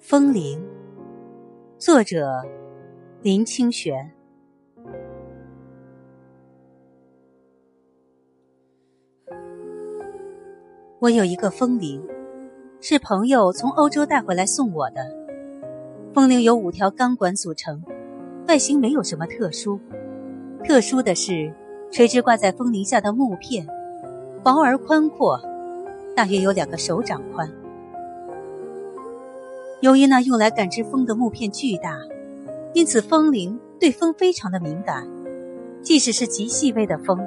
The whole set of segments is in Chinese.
风铃，作者林清玄。我有一个风铃，是朋友从欧洲带回来送我的。风铃由五条钢管组成，外形没有什么特殊。特殊的是，垂直挂在风铃下的木片，薄而宽阔，大约有两个手掌宽。由于那用来感知风的木片巨大，因此风铃对风非常的敏感。即使是极细微的风，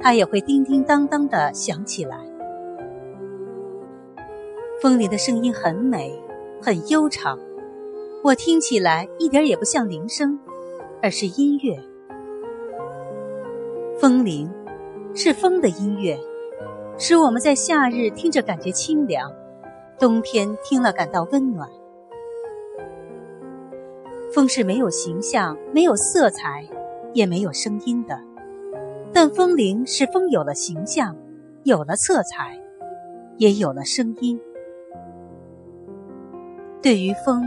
它也会叮叮当当的响起来。风铃的声音很美，很悠长，我听起来一点也不像铃声，而是音乐。风铃是风的音乐，使我们在夏日听着感觉清凉，冬天听了感到温暖。风是没有形象、没有色彩，也没有声音的，但风铃是风有了形象，有了色彩，也有了声音。对于风，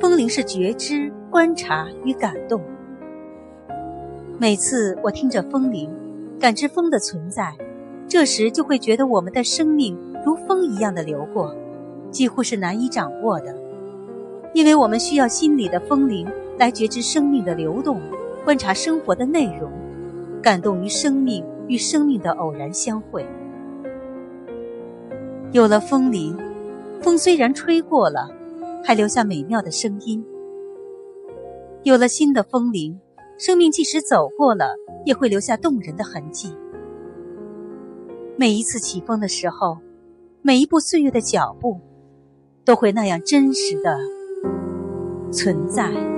风铃是觉知、观察与感动。每次我听着风铃，感知风的存在，这时就会觉得我们的生命如风一样的流过，几乎是难以掌握的。因为我们需要心里的风铃来觉知生命的流动，观察生活的内容，感动于生命与生命的偶然相会。有了风铃，风虽然吹过了，还留下美妙的声音。有了新的风铃，生命即使走过了，也会留下动人的痕迹。每一次起风的时候，每一步岁月的脚步，都会那样真实的。存在。